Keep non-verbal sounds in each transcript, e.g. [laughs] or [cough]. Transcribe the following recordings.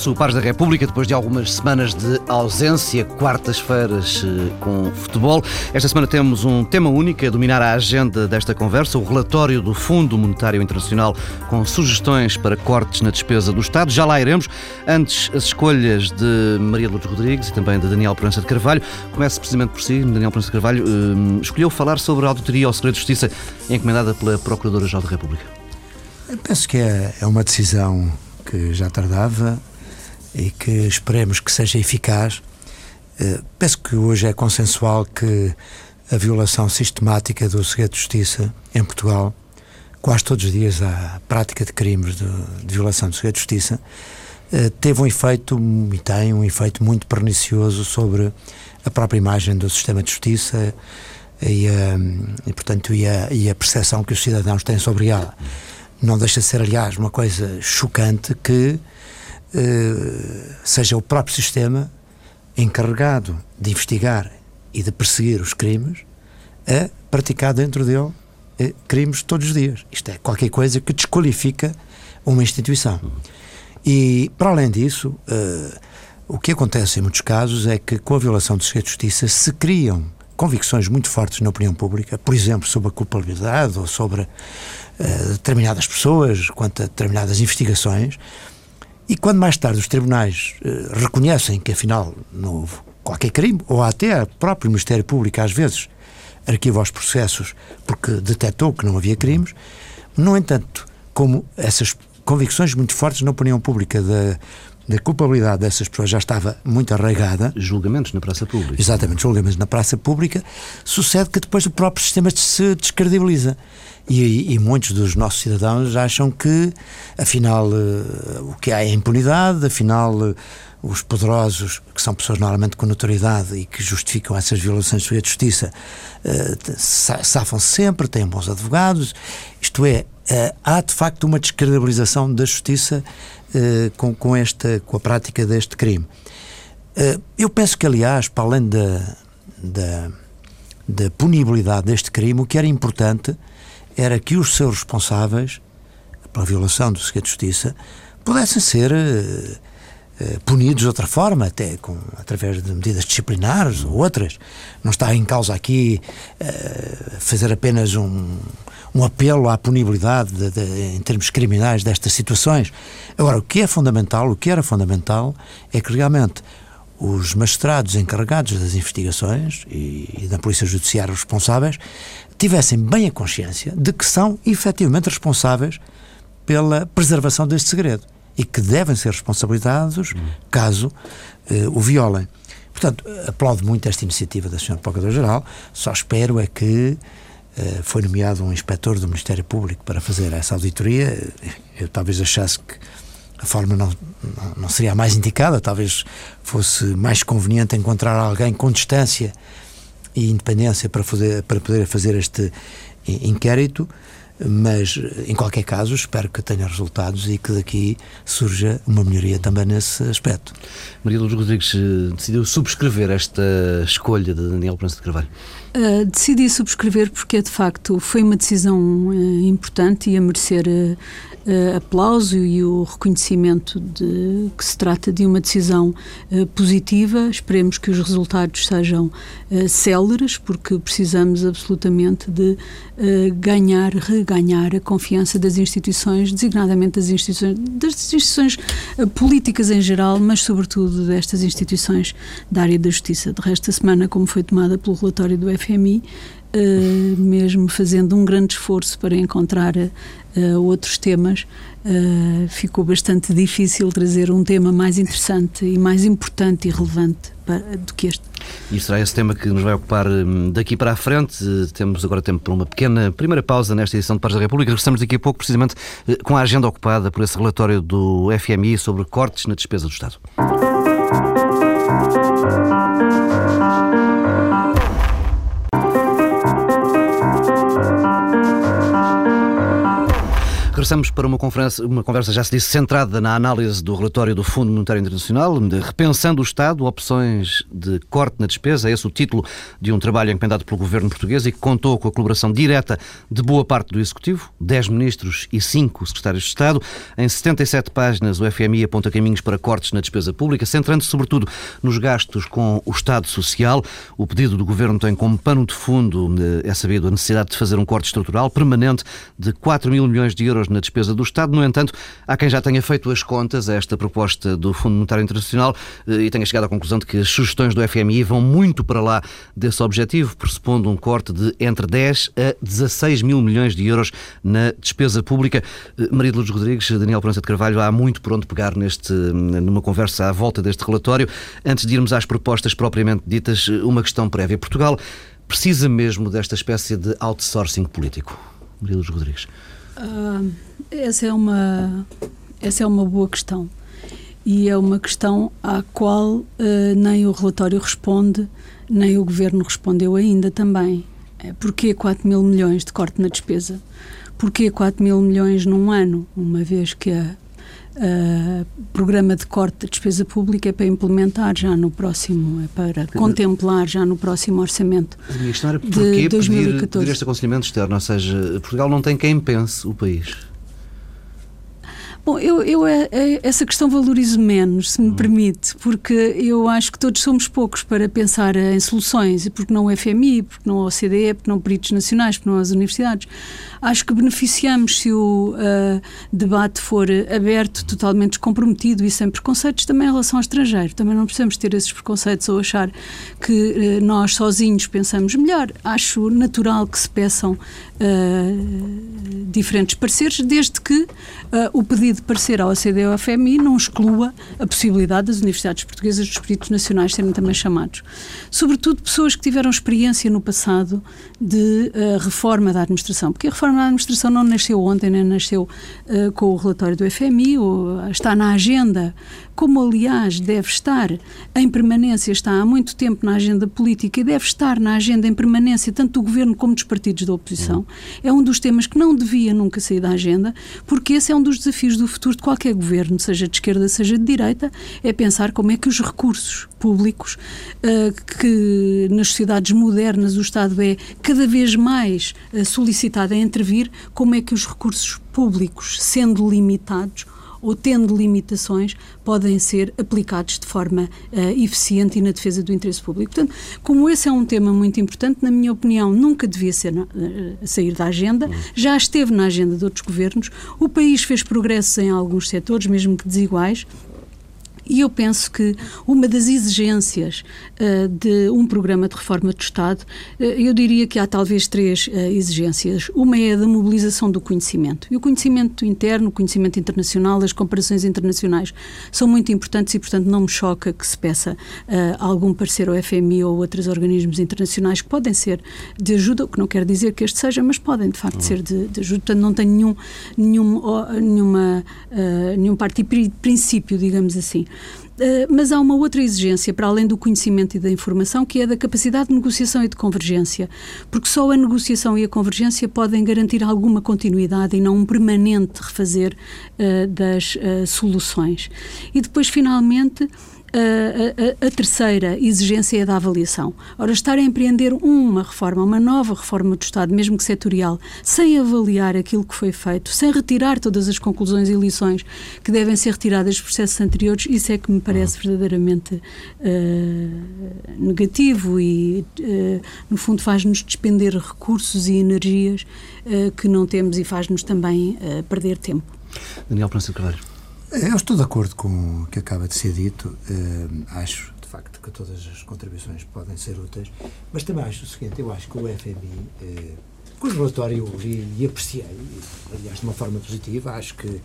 regresso, o Pares da República, depois de algumas semanas de ausência, quartas-feiras eh, com futebol. Esta semana temos um tema único a dominar a agenda desta conversa, o relatório do Fundo Monetário Internacional com sugestões para cortes na despesa do Estado. Já lá iremos. Antes, as escolhas de Maria Lourdes Rodrigues e também de Daniel Proença de Carvalho. Começo precisamente por si. Daniel Proença de Carvalho eh, escolheu falar sobre a auditoria ao segredo de justiça encomendada pela Procuradora-Geral da República. Eu penso que é, é uma decisão que já tardava e que esperemos que seja eficaz. Uh, penso que hoje é consensual que a violação sistemática do segredo de justiça em Portugal, quase todos os dias há prática de crimes de, de violação do segredo de justiça, uh, teve um efeito e tem um efeito muito pernicioso sobre a própria imagem do sistema de justiça e, uh, e portanto, e a, e a percepção que os cidadãos têm sobre ela. Não deixa de ser, aliás, uma coisa chocante que seja o próprio sistema encarregado de investigar e de perseguir os crimes a praticar dentro dele uh, crimes todos os dias. Isto é qualquer coisa que desqualifica uma instituição. E, para além disso, uh, o que acontece em muitos casos é que, com a violação do segredo de justiça, se criam convicções muito fortes na opinião pública, por exemplo, sobre a culpabilidade ou sobre determinadas pessoas, quanto a determinadas investigações, e quando mais tarde os tribunais uh, reconhecem que afinal não houve qualquer crime, ou até o próprio Ministério Público às vezes arquiva os processos porque detectou que não havia crimes, no entanto, como essas convicções muito fortes na opinião pública da da culpabilidade dessas pessoas já estava muito arraigada. Julgamentos na praça pública. Exatamente, julgamentos na praça pública. Sucede que depois o próprio sistema se descredibiliza. E, e, muitos dos nossos cidadãos acham que, afinal, uh, o que há é impunidade, afinal, uh, os poderosos, que são pessoas normalmente com notoriedade e que justificam essas violações de justiça, uh, safam-se sempre, têm bons advogados. Isto é, há de facto uma descredibilização da justiça uh, com, com, esta, com a prática deste crime. Uh, eu penso que, aliás, para além da, da, da punibilidade deste crime, o que era importante era que os seus responsáveis, pela violação do segredo de justiça, pudessem ser uh, punidos de outra forma, até com, através de medidas disciplinares ou outras. Não está em causa aqui uh, fazer apenas um, um apelo à punibilidade de, de, em termos criminais destas situações. Agora, o que é fundamental, o que era fundamental, é que realmente os magistrados encarregados das investigações e, e da Polícia Judiciária responsáveis tivessem bem a consciência de que são efetivamente responsáveis pela preservação deste segredo e que devem ser responsabilizados caso eh, o violem. Portanto, aplaudo muito esta iniciativa da Sra. Procuradora-Geral, só espero é que foi nomeado um inspetor do Ministério Público para fazer essa auditoria. Eu talvez achasse que a forma não, não, não, seria a mais indicada, talvez fosse mais conveniente encontrar alguém com distância e independência para, fazer, para poder fazer este inquérito, mas em qualquer caso espero que tenha resultados e que daqui surja uma melhoria também nesse aspecto. Maria Luz Rodrigues eh, decidiu subscrever esta escolha de Daniel Prensa de Carvalho. Uh, decidi subscrever porque, de facto, foi uma decisão uh, importante e a merecer uh, uh, aplauso e o reconhecimento de que se trata de uma decisão uh, positiva. Esperemos que os resultados sejam uh, céleres, porque precisamos absolutamente de ganhar, reganhar a confiança das instituições, designadamente das instituições, das instituições políticas em geral, mas sobretudo destas instituições da área da justiça. De resto, a semana, como foi tomada pelo relatório do FMI, Uh, mesmo fazendo um grande esforço para encontrar uh, outros temas, uh, ficou bastante difícil trazer um tema mais interessante e mais importante e relevante para, do que este. E será esse tema que nos vai ocupar hum, daqui para a frente. Temos agora tempo para uma pequena primeira pausa nesta edição de Pares da República. Regressamos daqui a pouco, precisamente com a agenda ocupada por esse relatório do FMI sobre cortes na despesa do Estado. Regressamos para uma conversa, uma conversa, já se disse, centrada na análise do relatório do Fundo Monetário Internacional, de Repensando o Estado, opções de corte na despesa. É esse o título de um trabalho encomendado pelo governo português e que contou com a colaboração direta de boa parte do Executivo, 10 ministros e 5 secretários de Estado. Em 77 páginas, o FMI aponta caminhos para cortes na despesa pública, centrando-se sobretudo nos gastos com o Estado Social. O pedido do governo tem como pano de fundo, eh, é sabido, a necessidade de fazer um corte estrutural permanente de 4 mil milhões de euros na despesa do Estado. No entanto, há quem já tenha feito as contas a esta proposta do Fundo Monetário Internacional eh, e tenha chegado à conclusão de que as sugestões do FMI vão muito para lá desse objetivo, pressupondo um corte de entre 10 a 16 mil milhões de euros na despesa pública. Eh, Maria de Lourdes Rodrigues, Daniel Pronça de Carvalho, há muito por onde pegar neste, numa conversa à volta deste relatório. Antes de irmos às propostas propriamente ditas, uma questão prévia. Portugal precisa mesmo desta espécie de outsourcing político? Maria Rodrigues. Uh, essa é uma essa é uma boa questão e é uma questão à qual uh, nem o relatório responde nem o governo respondeu ainda também. É, porquê 4 mil milhões de corte na despesa? Porquê 4 mil milhões num ano, uma vez que a Uh, programa de corte da despesa pública é para implementar já no próximo, é para contemplar já no próximo orçamento a era porquê de 2014. Pedir, pedir este aconselhamento externo, ou seja, Portugal não tem quem pense o país. Bom, eu, eu é, é, essa questão valorizo menos, se me uhum. permite, porque eu acho que todos somos poucos para pensar em soluções, e porque não o FMI, porque não o OCDE, porque não peritos nacionais, porque não as universidades. Acho que beneficiamos se o uh, debate for aberto, totalmente descomprometido e sem preconceitos também em relação ao estrangeiro. Também não precisamos ter esses preconceitos ou achar que uh, nós sozinhos pensamos melhor. Acho natural que se peçam uh, diferentes pareceres, desde que o pedido de parecer ao OCDE ou ao FMI não exclua a possibilidade das universidades portuguesas dos peritos nacionais serem também chamados. Sobretudo pessoas que tiveram experiência no passado de reforma da administração, porque a reforma reforma da administração não nasceu ontem, nem nasceu uh, com o relatório do FMI, ou, está na agenda, como aliás deve estar em permanência, está há muito tempo na agenda política e deve estar na agenda em permanência tanto do governo como dos partidos da oposição. É um dos temas que não devia nunca sair da agenda, porque esse é um dos desafios do futuro de qualquer governo, seja de esquerda, seja de direita, é pensar como é que os recursos públicos, uh, que nas sociedades modernas o Estado é cada vez mais uh, solicitado a intervir, como é que os recursos públicos, sendo limitados, ou tendo limitações, podem ser aplicados de forma uh, eficiente e na defesa do interesse público. Portanto, como esse é um tema muito importante, na minha opinião, nunca devia ser uh, sair da agenda, já esteve na agenda de outros governos, o país fez progressos em alguns setores, mesmo que desiguais, e eu penso que uma das exigências uh, de um programa de reforma do Estado, uh, eu diria que há talvez três uh, exigências. Uma é a da mobilização do conhecimento. E o conhecimento interno, o conhecimento internacional, as comparações internacionais são muito importantes e, portanto, não me choca que se peça algum parecer ao FMI ou outros organismos internacionais que podem ser de ajuda, o que não quer dizer que este seja, mas podem, de facto, uhum. ser de, de, ajuda. Portanto, não tenho nenhum, nenhum, nenhuma, nenhum parte princípio, digamos assim. Eh, mas há uma outra exigência, para além do conhecimento e da informação, que é da capacidade de negociação e de convergência. Porque só a negociação e a convergência podem garantir alguma continuidade e não um permanente refazer uh, das uh, soluções. E depois, finalmente, a, a, a, terceira exigência é da avaliação. Ora, estar a empreender uma reforma, uma nova reforma do Estado, mesmo que setorial, sem avaliar aquilo que foi feito, sem retirar todas as conclusões e lições que devem ser retiradas dos processos anteriores, isso é que me parece verdadeiramente uh, negativo e, uh, no fundo, faz-nos despender recursos e energias uh, que não temos e faz-nos também perder tempo. Daniel Francisco Carvalho. Eu estou de acordo com o que acaba de ser dito. Uh, acho, de facto, que todas as contribuições podem ser úteis, mas também acho o seguinte: eu acho que o FMI, uh, cujo relatório eu li e apreciei, aliás, de uma forma positiva, acho que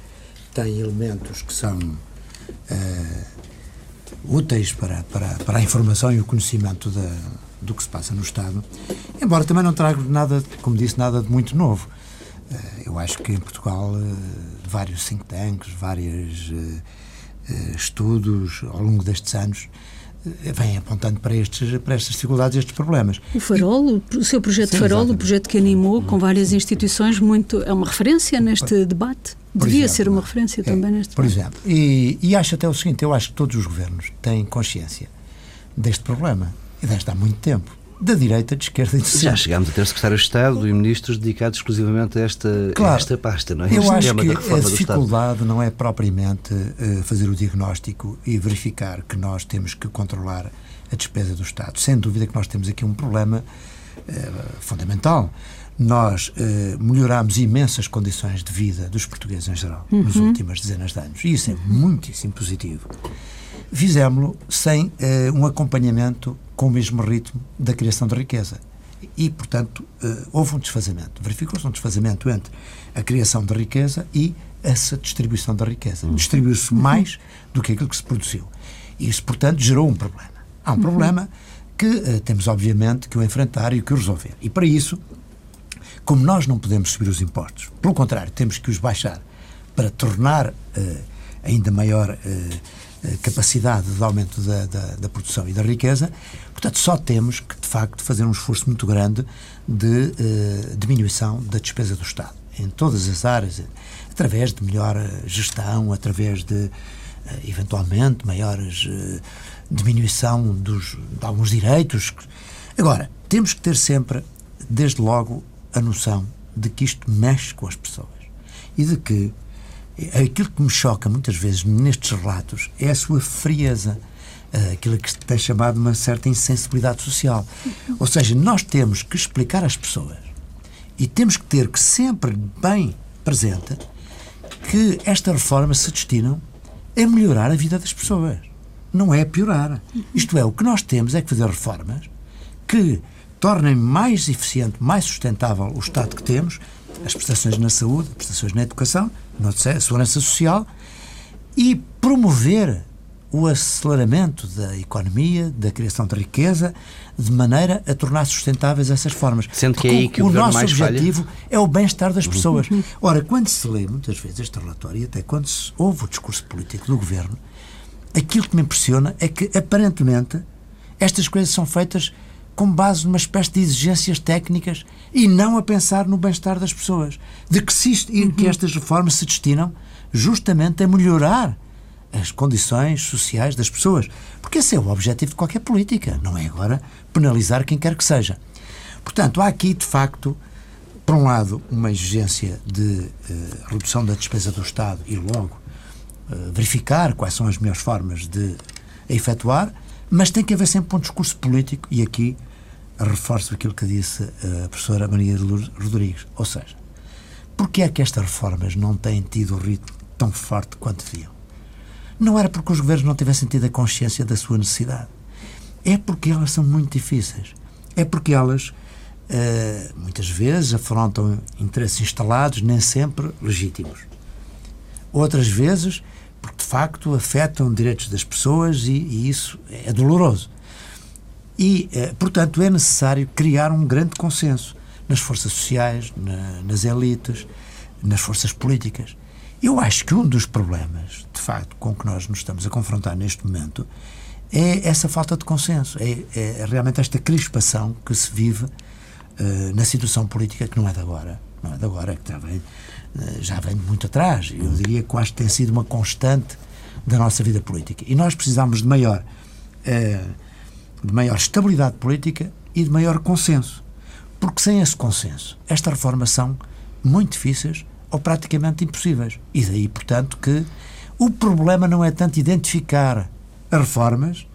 tem elementos que são uh, úteis para, para, para a informação e o conhecimento da, do que se passa no Estado, embora também não traga nada, como disse, nada de muito novo. Eu acho que em Portugal vários think tanks, vários eh, estudos ao longo destes anos vem apontando para, estes, para estas dificuldades, estes problemas. O Farol, o seu projeto Sim, Farol, exatamente. o projeto que animou com várias instituições, muito é uma referência neste debate. Por Devia exemplo, ser uma referência é, também neste Por debate. exemplo, e, e acho até o seguinte, eu acho que todos os governos têm consciência deste problema, e deste há muito tempo da direita, de esquerda e de centro. Já chegámos a ter secretário de Estado e ministros dedicados exclusivamente a esta, claro, a esta pasta, não é? Eu este acho que a dificuldade não é propriamente uh, fazer o diagnóstico e verificar que nós temos que controlar a despesa do Estado. Sem dúvida que nós temos aqui um problema uh, fundamental. Nós uh, melhoramos imensas condições de vida dos portugueses em geral uhum. nas últimas dezenas de anos. E isso é muitíssimo positivo. Fizemos-lo sem um acompanhamento com o mesmo ritmo da criação de riqueza. E, portanto, uh, houve um desfazamento. Verificou-se um desfazamento entre a criação de riqueza e essa distribuição da riqueza. Uhum. Distribuiu-se mais do que aquilo que se produziu. Isso, portanto, gerou um problema. Há um uhum. problema que uh, temos, obviamente, que o enfrentar e que o resolver. E, para isso, como nós não podemos subir os impostos, pelo contrário, temos que os baixar para tornar uh, ainda maior capacidade de aumento da, da, da, produção e da riqueza, portanto, só temos que, de facto, fazer um esforço muito grande de uh, diminuição da despesa do Estado, em todas as áreas, através de melhor eh, gestão, através de, eventualmente, maiores diminuição dos, de alguns direitos. Agora, temos que ter sempre, desde logo, a noção de que isto mexe com as pessoas e de que aquilo que me choca muitas vezes nestes relatos é a sua frieza eh, aquilo que se tem chamado uma certa insensibilidade social. Ou seja, nós temos que explicar às pessoas e temos que ter que sempre bem presente que esta reforma se destinam a melhorar a vida das pessoas, não é a piorar. Isto é, o que nós temos é que fazer reformas que tornem mais eficiente, mais sustentável o Estado que temos, as prestações na saúde, as prestações na educação, na segurança social e promover o aceleramento da economia, da criação de riqueza, de maneira a tornar sustentáveis essas formas. Sendo que é aí que o, o nosso objetivo falha? é o bem-estar das pessoas. Uhum. Ora, quando se lê muitas vezes este relatório, e até quando se ouve o discurso político do governo, aquilo que me impressiona é que, aparentemente, estas coisas são feitas com base numa espécie de exigências técnicas e não a pensar no bem-estar das pessoas. De que, se uhum. que estas reformas se destinam justamente a melhorar as condições sociais das pessoas. Porque esse é o objetivo de qualquer política, não é agora penalizar quem quer que seja. Portanto, há aqui, de facto, por um lado, uma exigência de eh, redução da despesa do Estado e logo eh, verificar quais são as melhores formas de a efetuar, mas tem que haver sempre um discurso político, e aqui reforço aquilo que disse a professora Maria Rodrigues. Ou seja, porquê é que estas reformas não têm tido o ritmo tão forte quanto deviam? Não era porque os governos não tivessem tido a consciência da sua necessidade. É porque elas são muito difíceis. É porque elas, uh, muitas vezes, afrontam interesses instalados, nem sempre legítimos. Outras vezes, porque de facto afetam direitos das pessoas e, e isso é doloroso. E, eh, portanto, é necessário criar um grande consenso nas forças sociais, na, nas elites, nas forças políticas. Eu acho que um dos problemas, de facto, com que nós nos estamos a confrontar neste momento é essa falta de consenso, é, é realmente esta crispação que se vive uh, na situação política, que não é de agora, não é de agora, que já vem, uh, já vem muito atrás. Eu diria que quase tem sido uma constante da nossa vida política. E nós precisamos de maior. Uh, de maior estabilidade política e de maior consenso. Porque sem esse consenso, estas reformas são muito difíceis ou praticamente impossíveis. E daí, portanto, que o problema não é tanto identificar as reformas,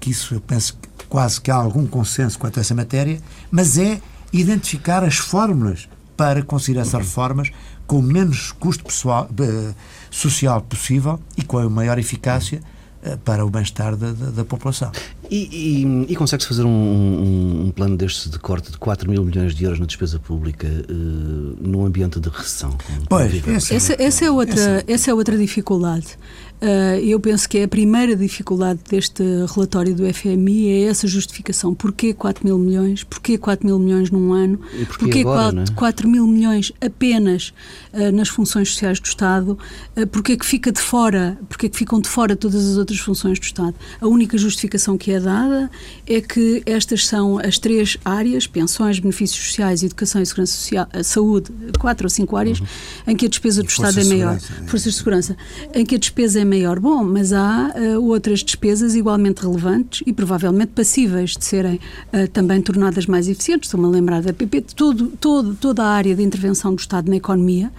que isso eu penso que quase que há algum consenso quanto a essa matéria, mas é identificar as fórmulas para conseguir essas reformas com o menos custo pessoal, eh, social possível e com a maior eficácia eh, para o bem-estar da, da, da, população. E, e, e consegue-se fazer um, um, um, plano deste de corte de 4 mil milhões de euros na despesa pública uh, num ambiente de recessão? Pois, essa, essa, essa, é outra, essa... essa é outra dificuldade. Uh, eu penso que é a primeira dificuldade deste relatório do FMI é essa justificação. Porquê 4 mil milhões? Porquê 4 mil milhões num ano? E porquê, porquê agora, 4, é? 4 mil milhões apenas uh, nas funções sociais do Estado? Uh, porquê que fica de fora? Porquê que ficam de fora todas as outras outras funções do Estado. A única justificação que é dada é que estas são as três áreas, pensões, benefícios sociais, educação e segurança social, saúde, quatro ou cinco áreas, uhum. em que a despesa do Estado é maior. É. Forças de segurança. Em que a despesa é maior. Bom, mas há uh, outras despesas igualmente relevantes e provavelmente passíveis de serem uh, também tornadas mais eficientes. Estou-me a lembrar da PP, todo, todo, toda a área de intervenção do Estado na economia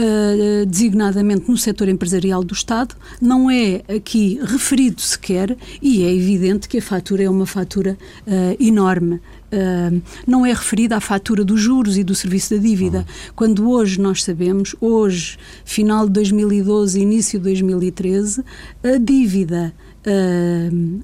uh, designadamente no setor empresarial do Estado, não é aqui referido sequer e é evidente que a fatura é uma fatura uh, enorme. Uh, não é referida à fatura dos juros e do serviço da dívida. Uhum. Quando hoje nós sabemos, hoje, final de 2012, início de 2013, a dívida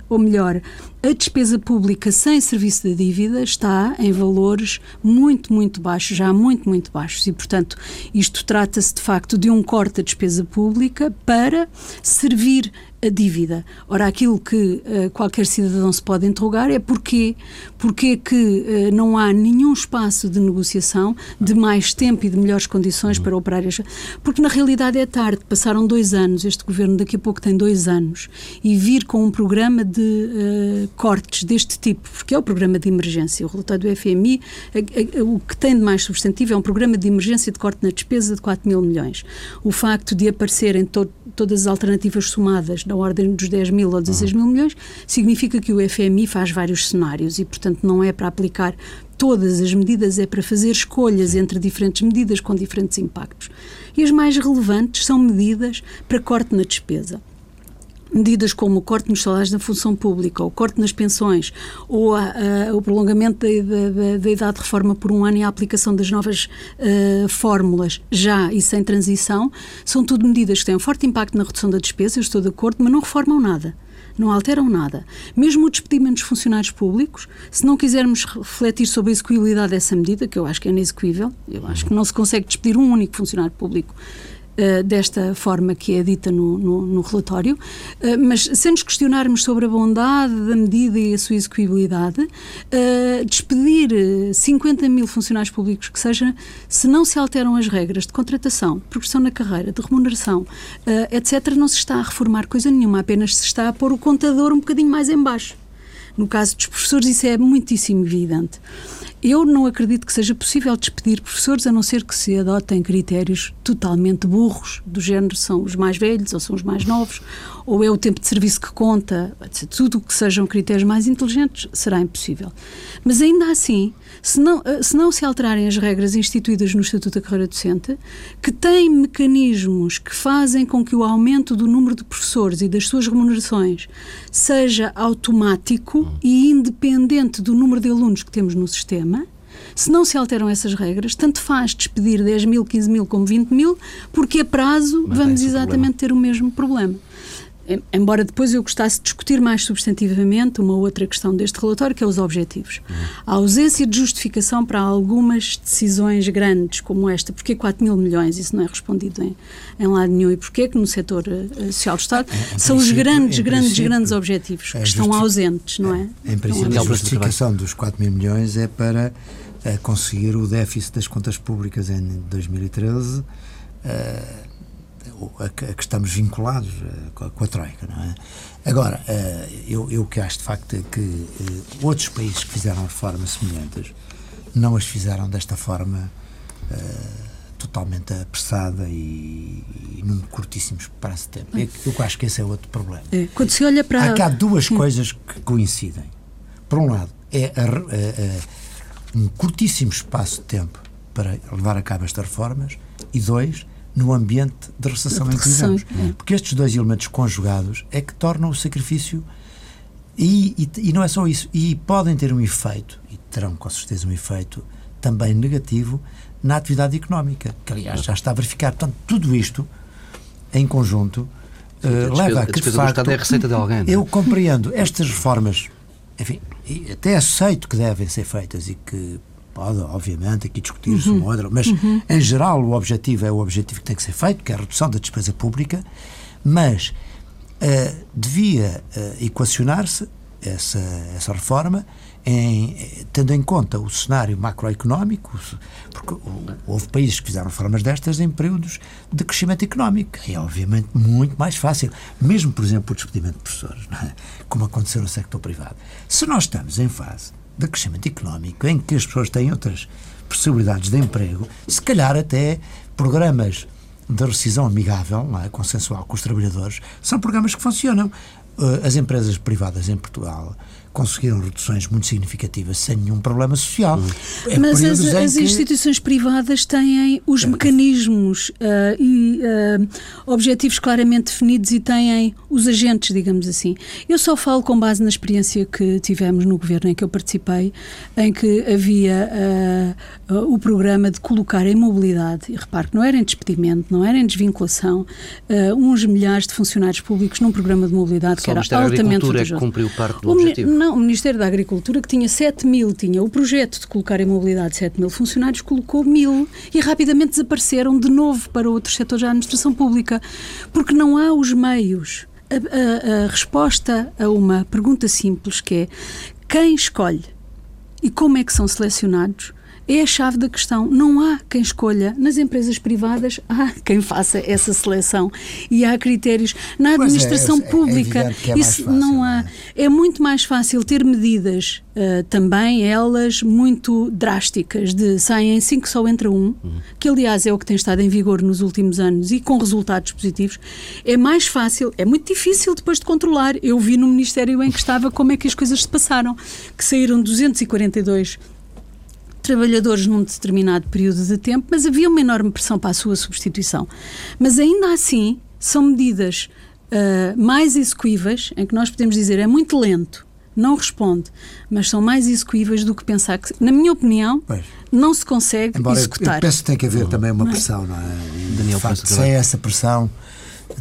ou melhor, a despesa pública sem serviço de dívida está em valores muito, muito baixos, já muito, muito baixos. E, portanto, isto trata-se de facto de um corte da despesa pública para servir a dívida. Ora, aquilo que uh, qualquer cidadão se pode interrogar é porquê, porquê que uh, não há nenhum espaço de negociação de mais tempo e de melhores condições para operar. Porque na realidade é tarde, passaram dois anos, este governo daqui a pouco tem dois anos, e vir com um programa de uh, cortes deste tipo, porque é o programa de emergência, o relatório do FMI, o que tem de mais substantivo é um programa de emergência de corte na despesa de 4 mil milhões. O facto de aparecerem to todas as alternativas somadas na ordem dos 10 mil ou 16 mil milhões, significa que o FMI faz vários cenários e, portanto, não é para aplicar todas as medidas, é para fazer escolhas entre diferentes medidas com diferentes impactos. E as mais relevantes são medidas para corte na despesa medidas como o corte nos salários da função pública, o corte nas pensões, ou o prolongamento da, da, da, idade de reforma por um ano e a aplicação das novas uh, fórmulas já e sem transição, são tudo medidas que têm um forte impacto na redução da despesa, eu estou de acordo, mas não reformam nada não alteram nada. Mesmo o despedimento dos funcionários públicos, se não quisermos refletir sobre a execuibilidade dessa medida, que eu acho que é inexecuível, eu acho que não se consegue despedir um único funcionário público uh, desta forma que é dita no, no, no relatório, uh, mas se nos questionarmos sobre a bondade da medida e a sua execuibilidade, uh, despedir 50 mil funcionários públicos que seja, se não se alteram as regras de contratação, progressão na carreira, de remuneração, etc., não se está a reformar coisa nenhuma, apenas se está a pôr o contador um bocadinho mais em baixo. No caso dos professores, isso é muitíssimo evidente. Eu não acredito que seja possível despedir professores a não ser que se adotem critérios totalmente burros, do género são os mais velhos ou são os mais novos, ou é o tempo de serviço que conta, tudo o que sejam critérios mais inteligentes será impossível. Mas ainda assim, se não, eh, se não se alterarem as regras instituídas no Estatuto da Carreira Docente, que têm mecanismos que fazem com que o aumento do número de professores e das suas remunerações seja automático e independente do número de alunos que temos no sistema, se não se alteram essas regras, tanto faz despedir 10 mil, 15 mil como 20 mil, porque a prazo Mas vamos exatamente ter o mesmo problema. Embora depois eu gostasse de discutir mais substantivamente uma outra questão deste relatório, que é os objetivos. Uhum. A ausência de justificação para algumas decisões grandes como esta, porque 4 mil milhões, isso não é respondido em, em lado nenhum, e porquê que no setor uh, social do Estado, é, é são os grandes, grandes, grandes objetivos é que estão ausentes, não é? é em princípio, a justificação dos 4 mil milhões é para uh, conseguir o déficit das contas públicas em 2013. Uh, a, que estamos vinculados eh, com a, Troika, não é? Agora, eh, eu, eu que acho de facto é que eh, outros países que fizeram reformas semelhantes não as fizeram desta forma totalmente apressada e, e num curtíssimo espaço de tempo. Eu, eu acho que esse é outro problema. É, quando se olha para... Há cá duas coisas que coincidem. Por um lado, é a, a, um curtíssimo espaço de tempo para levar a cabo estas reformas e dois, no ambiente de recessão em que vivemos. É. Porque estes dois elementos conjugados é que tornam o sacrifício. E, e, e, não é só isso, e podem ter um efeito, e terão com certeza um efeito também negativo na atividade económica, que aliás já está a verificar. Portanto, tudo isto em conjunto Sim, uh, leva a que de facto, é a receita de alguém. É? Eu compreendo estas reformas, enfim, até aceito que devem ser feitas e que Pode, obviamente, aqui discutir-se uhum. uma outra, mas uhum. em geral o objetivo é o objetivo que tem que ser feito, que é a redução da despesa pública, mas uh, devia uh, equacionar-se essa, essa reforma em, tendo em conta o cenário macroeconómico, porque houve países que fizeram reformas destas em períodos de crescimento económico. É obviamente muito mais fácil, mesmo, por exemplo, o despedimento de professores, é? como aconteceu no sector privado. Se nós estamos em fase de crescimento económico, em que as pessoas têm outras possibilidades de emprego, se calhar até programas de rescisão amigável, é? consensual com os trabalhadores, são programas que funcionam. Eh, as empresas privadas em Portugal conseguiram reduções muito significativas sem nenhum problema social. É Mas as, as que... instituições privadas têm os é. mecanismos uh, e uh, objetivos claramente definidos e têm os agentes, digamos assim. Eu só falo com base na experiência que tivemos no governo em que eu participei, em que havia uh, o programa de colocar em mobilidade, e repare que não era em despedimento, não era em desvinculação, uns milhares de funcionários públicos num programa de mobilidade só que era altamente vantajoso. É que cumpriu parte do o objetivo. Não, o Ministério da Agricultura, que tinha 7 mil, tinha o projeto de colocar em mobilidade 7 mil funcionários, colocou mil e rapidamente desapareceram de novo para outros setores da administração pública, porque não há os meios. A, a, a resposta a uma pergunta simples que é quem escolhe e como é que são selecionados é a chave da questão. Não há quem escolha. Nas empresas privadas, há quem faça essa seleção. E há critérios. Na é, administração é, pública, é, é isso fácil, não há. É? é? muito mais fácil ter medidas, uh, também elas muito drásticas, de saem cinco só entra um, uhum. que aliás é o que tem estado em vigor nos últimos anos e com resultados positivos. É mais fácil, é muito difícil depois de controlar. Eu vi no Ministério em que estava como é que as coisas se passaram, que saíram 242 trabalhadores num determinado período de tempo, mas havia uma enorme pressão para a sua substituição. Mas ainda assim, são medidas uh, mais execuíveis, em que nós podemos dizer é muito lento, não responde, mas são mais execuíveis do que pensar que, na minha opinião, pois. não se consegue Embora executar. Eu penso que tem que haver uhum. também uma não é? pressão, não é? Daniel, facto, sem essa pressão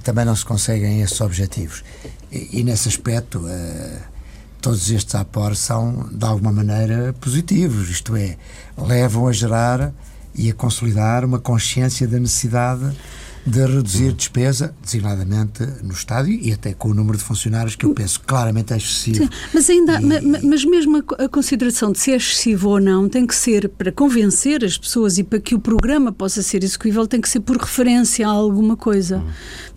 também não se conseguem esses objetivos. E, e nesse aspecto. Uh, todos estes aportes são, de alguma maneira, positivos, isto é, levam a gerar e a consolidar uma consciência da necessidade de reduzir despesa, designadamente no estádio e até com o número de funcionários que eu penso claramente é excessivo. Sim, mas ainda, e, mas mesmo a, a, consideração de se é excessivo ou não tem que ser para convencer as pessoas e para que o programa possa ser execuível tem que ser por referência a alguma coisa.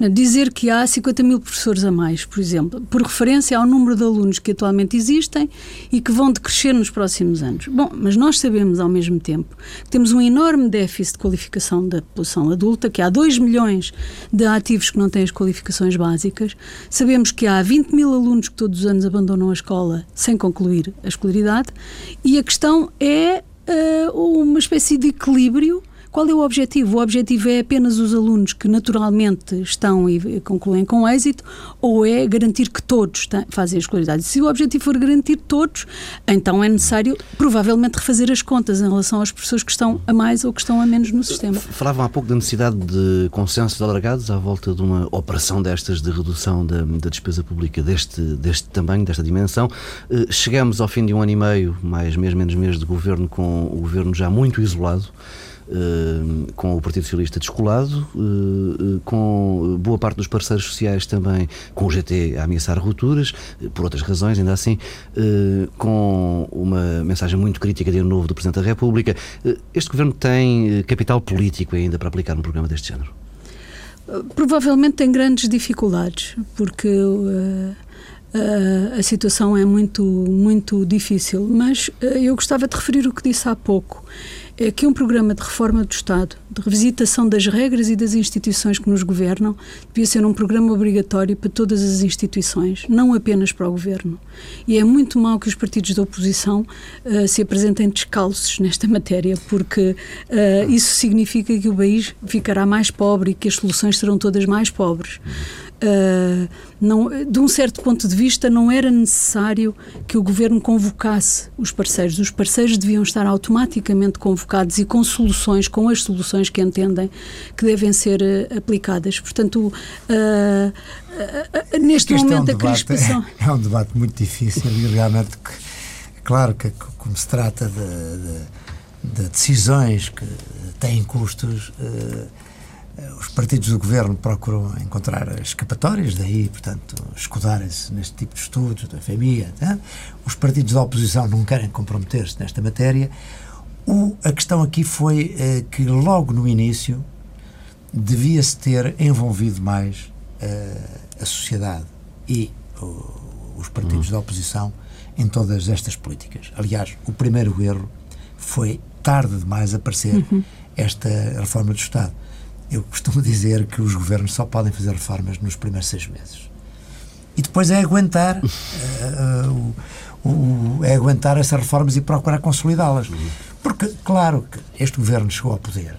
Hum. Dizer que há 50 mil professores a mais, por exemplo, por referência ao número de alunos que atualmente existem e que vão decrescer nos próximos anos. Bom, mas nós sabemos ao mesmo tempo que temos um enorme déficit de qualificação da população adulta, que há 2 milhões milhões de ativos que não têm as qualificações básicas. Sabemos que há 20 mil alunos que todos os anos abandonam a escola sem concluir a escolaridade e a questão é uh, uma espécie de equilíbrio qual é o objetivo? O objetivo é apenas os alunos que naturalmente estão e concluem com êxito ou é garantir que todos fazem a escolaridade? Se o objetivo for garantir todos, então é necessário provavelmente refazer as contas em relação às pessoas que estão a mais ou que estão a menos no sistema. Falavam há pouco da necessidade de consensos alargados à volta de uma operação destas de redução da, da despesa pública deste, deste tamanho, desta dimensão. Eh, chegamos ao fim de um ano e meio, mais mês, menos mês de governo, com o governo já muito isolado. Eh, com o Partido Socialista descolado, eh, eh, com boa parte dos parceiros sociais também, com o GT a ameaçar rupturas, por outras razões, ainda assim, com uma mensagem muito crítica de ano novo do Presidente da República. Este governo tem capital político ainda para aplicar um programa deste género? Provavelmente tem grandes dificuldades, porque uh, a situação é muito, muito difícil. Mas uh, eu gostava de referir o que disse há pouco é que um programa de reforma do Estado, de revisitação das regras e das instituições que nos governam, devia ser um programa obrigatório para todas as instituições, não apenas para o governo. E é muito mau que os partidos da oposição uh, se apresentem descalços nesta [laughs] matéria, porque isso significa que o país ficará mais pobre e que as soluções serão todas mais pobres. Uh, não, de um certo ponto de vista, não era necessário que o governo convocasse os parceiros. Os parceiros deviam estar automaticamente convocados e com soluções, com as soluções que entendem que devem ser uh, aplicadas. Portanto, uh, neste momento, é um a debate, crispação. É, [laughs] é, um debate muito difícil e realmente, que, claro que, como se trata de, de, de decisões que têm custos os partidos do governo procuram encontrar escapatórias, daí, portanto, escudarem-se neste tipo de estudos, da FMI. Né? Os partidos da oposição não querem comprometer-se nesta matéria. O, a questão aqui foi eh, que, logo no início, devia-se ter envolvido mais eh, a sociedade e os partidos uhum. da oposição em todas estas políticas. Aliás, o primeiro erro foi tarde demais aparecer uhum. esta reforma do Estado. Eu costumo dizer que os governos só podem fazer reformas nos primeiros seis meses. E depois é aguentar uh, [laughs] o, o, é aguentar essas reformas e procurar consolidá-las. Uhum. Porque, claro, que este governo chegou ao poder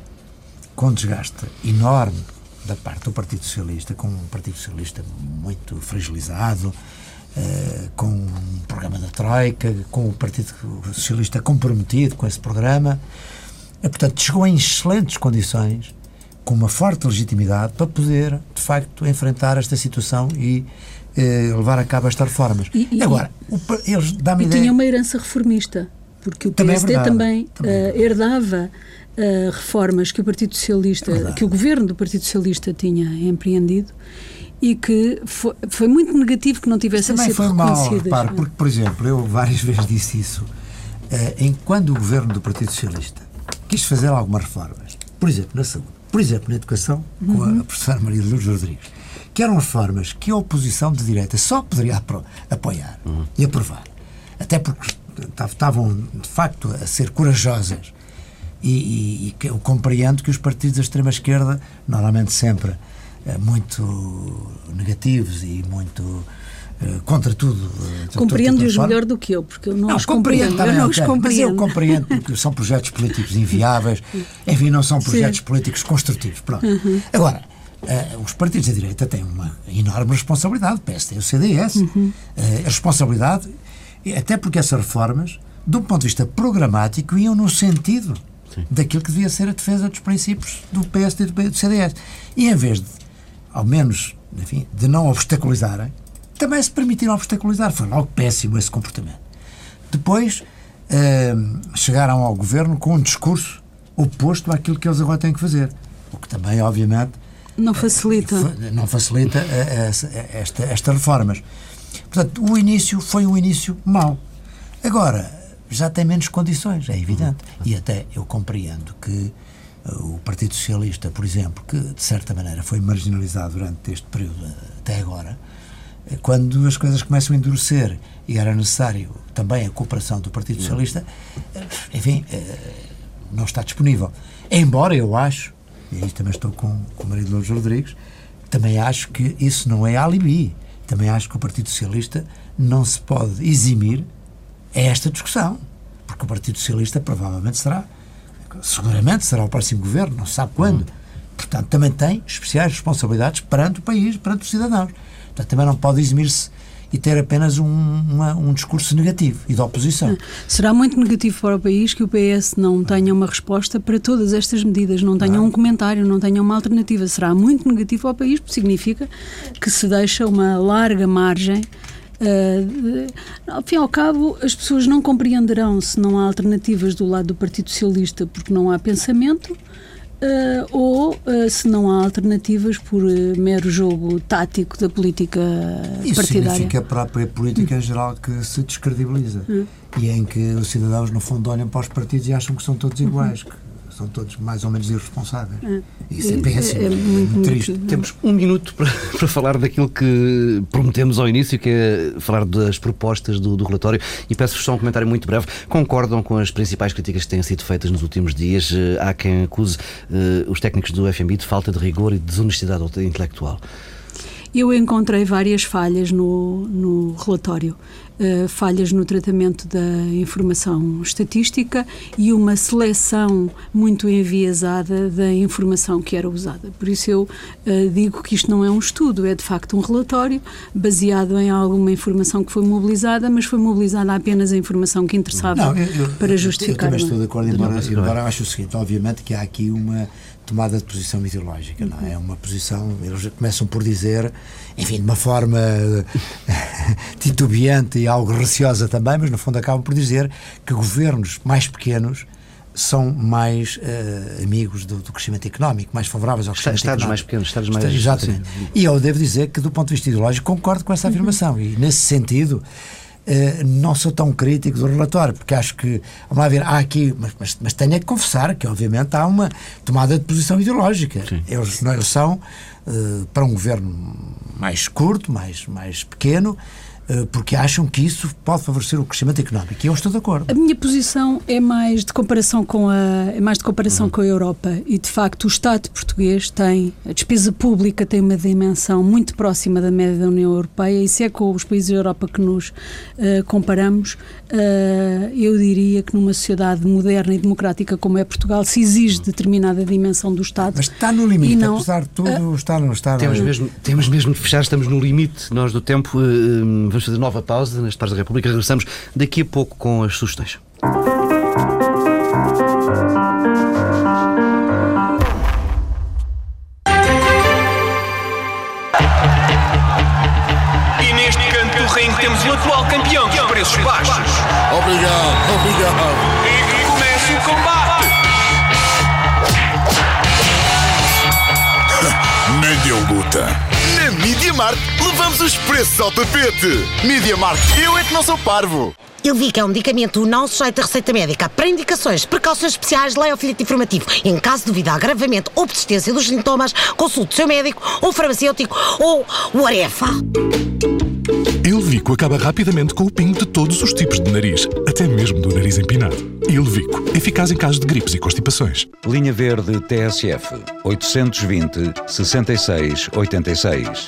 com desgaste enorme da parte do Partido Socialista, com um Partido Socialista muito fragilizado, uh, com um programa da Troika, com o Partido Socialista comprometido com esse programa. Uh, portanto, chegou em excelentes condições, com uma forte legitimidade, para poder, de facto, enfrentar esta situação e uh, levar a cabo estas reformas. E, e, Agora, o, eles dão-me ideia... tinha uma herança reformista, porque o PSD também, é também, também herdava uh, reformas que o Partido Socialista, é que o governo do Partido Socialista tinha empreendido e que foi, foi muito negativo que não tivessem sido foi mal, repare, porque, por exemplo, eu várias [laughs] vezes disse isso, uh, em quando o governo do Partido Socialista quis fazer algumas reformas, por exemplo, na saúde, por exemplo, na educação, uhum. com a uhum. professora Maria de Lourdes Rodrigues, que eram reformas que a oposição de direita só poderia apoiar uhum. e aprovar. Até porque estavam, de facto, a ser corajosas e, e, e que eu compreendo que os partidos da extrema-esquerda, normalmente sempre é, muito negativos e muito contra tudo. Eh, Compreendo-os melhor do que eu, porque eu não, não os compreendo. Também, eu não okay, compreendo. Mas eu compreendo porque são projetos políticos inviáveis, [laughs] enfim, não são projetos Sim. políticos construtivos. Pronto. Uhum. Agora, uh, os partidos da direita têm uma enorme responsabilidade, o PSD e o CDS. Uhum. Uh, a responsabilidade, até porque essas reformas, de um ponto de vista programático, iam no sentido Sim. daquilo que devia ser a defesa dos princípios do PSD e do CDS. E em vez de, ao menos, enfim, de não obstaculizarem, também se permitiram obstaculizar. Foi logo péssimo esse comportamento. Depois eh, chegaram ao governo com um discurso oposto àquilo que eles agora têm que fazer. O que também, obviamente. Não facilita. Eh, não facilita eh, esta, estas reformas. Portanto, o início foi um início mau. Agora, já tem menos condições, é evidente. E até eu compreendo que uh, o Partido Socialista, por exemplo, que de certa maneira foi marginalizado durante este período uh, até agora, uh, quando as coisas começam a endurecer e era necessário também a cooperação do Partido Socialista, enfim, não está disponível. Embora eu acho, e aí também estou com, com o marido Lourdes Rodrigues, também acho que isso não é alibi. Também acho que o Partido Socialista não se pode eximir é esta discussão. Porque o Partido Socialista provavelmente será, seguramente será o próximo governo, não se sabe quando. Portanto, também tem especiais responsabilidades perante o país, perante os cidadãos. Também não pode eximir-se e ter apenas um, uma, um discurso negativo e de oposição. Será muito negativo para o país que o PS não tenha uma resposta para todas estas medidas, não tenha um comentário, não tenha uma alternativa. Será muito negativo ao país, porque significa que se deixa uma larga margem Uh, ao fim e ao cabo, as pessoas não compreenderão se não há alternativas do lado do Partido Socialista porque não há pensamento. Uh, ou uh, se não há alternativas por uh, mero jogo tático da política Isso partidária. significa a própria política em geral que se descredibiliza hum. e em que os cidadãos no fundo olham para os partidos e acham que são todos iguais, uhum são todos mais ou menos irresponsáveis. É. Isso é, é péssimo, é, é muito, muito triste. Muito, Temos um minuto para, [laughs] para falar daquilo que prometemos ao início, que é falar das propostas do, do relatório. E peço-vos só um comentário muito breve. Concordam com as principais críticas que têm sido feitas nos últimos dias? Eh, há quem acuse uh, os técnicos do FMI de falta de rigor e desonestidade intelectual. Eu encontrei várias falhas no, no relatório. Uh, falhas no tratamento da informação estatística e uma seleção muito enviesada da informação que era usada. Por isso eu uh, digo que isto não é um estudo, é de facto um relatório baseado em alguma informação que foi mobilizada, mas foi mobilizada apenas a informação que interessava não, eu, eu, para justificar. Eu também estou de acordo, embora, embora acho o seguinte, obviamente que há aqui uma tomada de posição ideológica, não é? É uma posição, eles começam por dizer, enfim, de uma forma [laughs] titubeante e algo receosa também, mas no fundo acabam por dizer que governos mais pequenos são mais uh, amigos do, do, crescimento económico, mais favoráveis ao crescimento Estados económico. mais pequenos, Estados mais... Exatamente. Sim. E eu devo dizer que, do ponto de vista ideológico, concordo com essa uhum. afirmação. E, nesse sentido, Uh, não sou tão crítico do relatório, porque acho que, vamos lá ver, há aqui, mas, mas, mas tenho é que confessar que, obviamente, há uma tomada de posição ideológica. Eles, eles são, uh, para um governo mais curto, mais, mais pequeno, eh, porque acham que isso pode favorecer o crescimento económico. E eu estou de acordo. A minha posição é mais de comparação com a, é mais de comparação uhum. com a Europa e, de facto, o Estado português tem, a despesa pública tem uma dimensão muito próxima da média da União Europeia e se é com os países da Europa que nos uh, comparamos, uh, eu diria que numa sociedade moderna e democrática como é Portugal, se exige determinada dimensão do Estado. Mas está no limite, não, apesar de tudo, uh, está, no, está temos, mesmo, temos mesmo de fechar, estamos no limite, nós do tempo vamos fazer nova pausa nas Pares da República. Regressamos daqui a pouco com as sugestões. E neste canto do ringue temos o atual campeão dos preços baixos. Obrigado, [laughs] obrigado. E começa o combate. Nem deu luta. Na Media Markt levamos os preços ao tapete. Media Markt, eu é que não sou parvo. Ilvic é um medicamento não sujeito a receita médica. Para indicações, precauções especiais, leia o folheto informativo. Em caso de dúvida, agravamento ou persistência dos sintomas, consulte o seu médico ou farmacêutico ou o Arefa. Ilvico acaba rapidamente com o pingo de todos os tipos de nariz, até mesmo do nariz empinado. Ilvico, eficaz em casos de gripes e constipações. Linha Verde TSF 820 66 86.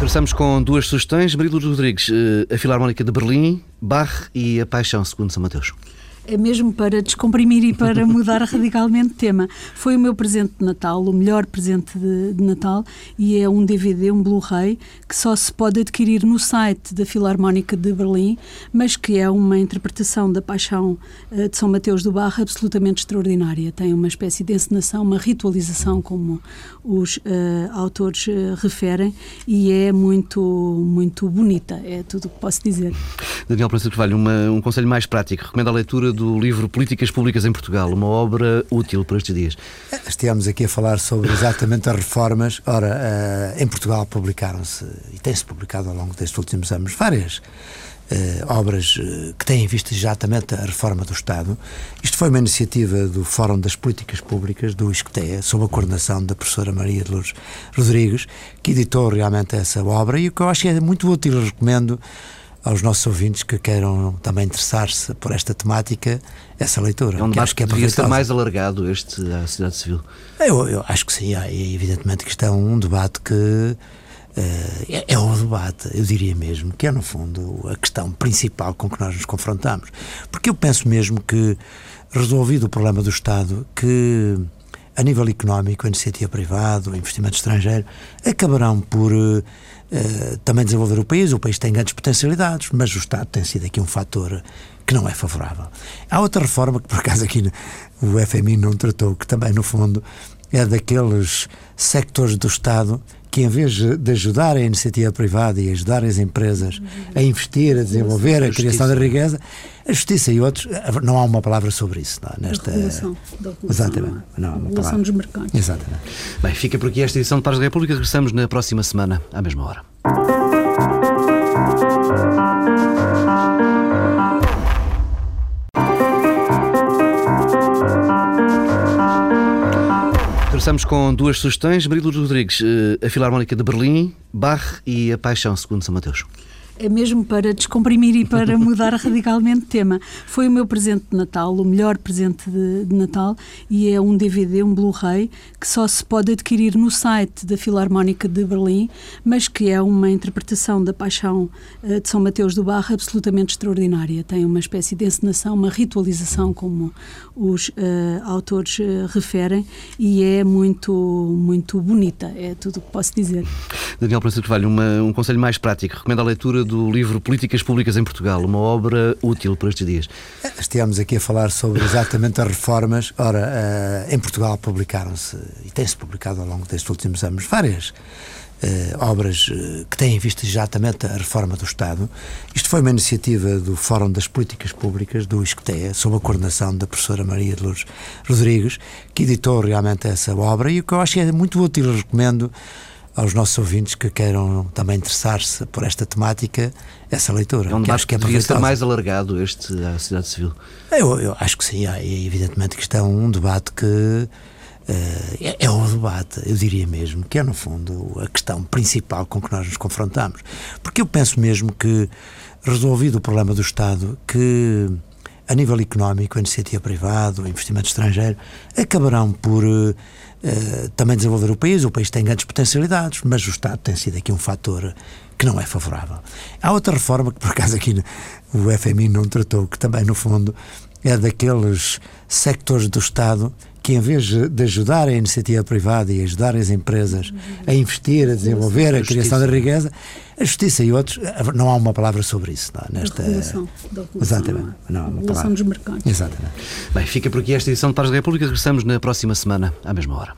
Começamos com duas sugestões. Murilo Rodrigues, eh, a Filarmónica de Berlim, Bach e a Paixão, segundo São Mateus é mesmo para descomprimir e para [laughs] mudar radicalmente de tema. Foi o meu presente de Natal, o melhor presente de, de Natal, e é um DVD, um Blu-ray, que só se pode adquirir no site da Filarmónica de Berlim, mas que é uma interpretação da Paixão uh, de São Mateus do Barra absolutamente extraordinária. Tem uma espécie de encenação, uma ritualização, como os uh, autores uh, referem, e é muito, muito bonita, é tudo o que posso dizer. Daniel Francisco uma, um conselho mais prático. Recomendo a leitura do livro Políticas Públicas em Portugal, uma obra útil para estes dias. Estivemos aqui a falar sobre exatamente as reformas. Ora, uh, em Portugal publicaram-se, e tem-se publicado ao longo destes últimos anos, várias Uh, obras uh, que têm em vista exatamente a reforma do Estado. Isto foi uma iniciativa do Fórum das Políticas Públicas, do ISCTEA, sob a coordenação da professora Maria de Lourdes Rodrigues, que editou realmente essa obra e o que eu acho que é muito útil, recomendo aos nossos ouvintes que queiram também interessar-se por esta temática, essa leitura. É um debate que, é devia ser mais alargado este à sociedade civil. Eu, eu acho que sim, é, evidentemente que isto é um debate que uh, é, é o debate, eu diria mesmo, que é no fundo a questão principal com que nós nos confrontamos. Porque eu penso mesmo que, resolvido o problema do Estado, que a nível económico, a iniciativa privada, o investimento estrangeiro, acabarão por uh, também desenvolver o país. O país tem grandes potencialidades, mas o Estado tem sido aqui um fator que não é favorável. Há outra reforma que, por acaso, aqui o FMI não tratou, que também, no fundo, é daqueles sectores do Estado que em vez de ajudar a iniciativa privada e ajudar as empresas a investir, a desenvolver a criação da riqueza, a justiça e outros, não há uma palavra sobre isso não, é? nesta. Da regulação, da regulação, Exatamente. Não, há uma dos mercados. Exatamente. Bem, fica por aqui esta edição de Pares da República. Regressamos na próxima semana, à mesma hora. Começamos com duas sugestões. Murilo Rodrigues, eh, a Filarmónica de Berlim, Bach e a Paixão, segundo São Mateus é mesmo para descomprimir e para [laughs] mudar radicalmente de tema. Foi o meu presente de Natal, o melhor presente de, de Natal, e é um DVD, um Blu-ray, que só se pode adquirir no site da Filarmónica de Berlim, mas que é uma interpretação da Paixão uh, de São Mateus do Barra absolutamente extraordinária. Tem uma espécie de encenação, uma ritualização, como os uh, autores uh, referem, e é muito, muito bonita, é tudo o que posso dizer. Daniel Francisco uma, um conselho mais prático. Recomendo a leitura do livro Políticas Públicas em Portugal, uma obra útil para estes dias. Estivemos aqui a falar sobre exatamente as reformas. Ora, uh, em Portugal publicaram-se, e tem-se publicado ao longo destes últimos anos, várias eh, obras eh, que têm em vista exatamente a reforma do Estado. Isto foi uma iniciativa do Fórum das Políticas Públicas, do ISCTE, sob a coordenação da professora Maria de Lourdes Rodrigues, que editou realmente essa obra e o que eu acho que é muito útil recomendo aos nossos ouvintes que queiram também interessar-se por esta temática, essa leitura. É um debate que, que, devia ser mais alargado este à sociedade civil. Eu, eu acho que sim, é, evidentemente que isto é um debate que Uh, é, é, o debate, eu diria mesmo, que é no fundo a questão principal com que nós nos confrontamos. Porque eu penso mesmo que, resolvido o problema do Estado, que a nível económico, a iniciativa privada, o investimento estrangeiro, acabarão por uh, também desenvolver o país. O país tem grandes potencialidades, mas o Estado tem sido aqui um fator que não é favorável. Há outra reforma que, por acaso, aqui o FMI não tratou, que também, no fundo, é daqueles sectores do Estado que em vez de ajudar a iniciativa privada e ajudar as empresas a investir, a desenvolver a criação da riqueza, a justiça e outros, não há uma palavra sobre isso. Não, é? nesta... Regulação. Da regulação é? Exatamente. Não há, não uma palavra. dos mercados. Exatamente. Bem, fica por aqui esta edição de Paz da República. Regressamos na próxima semana, à mesma hora.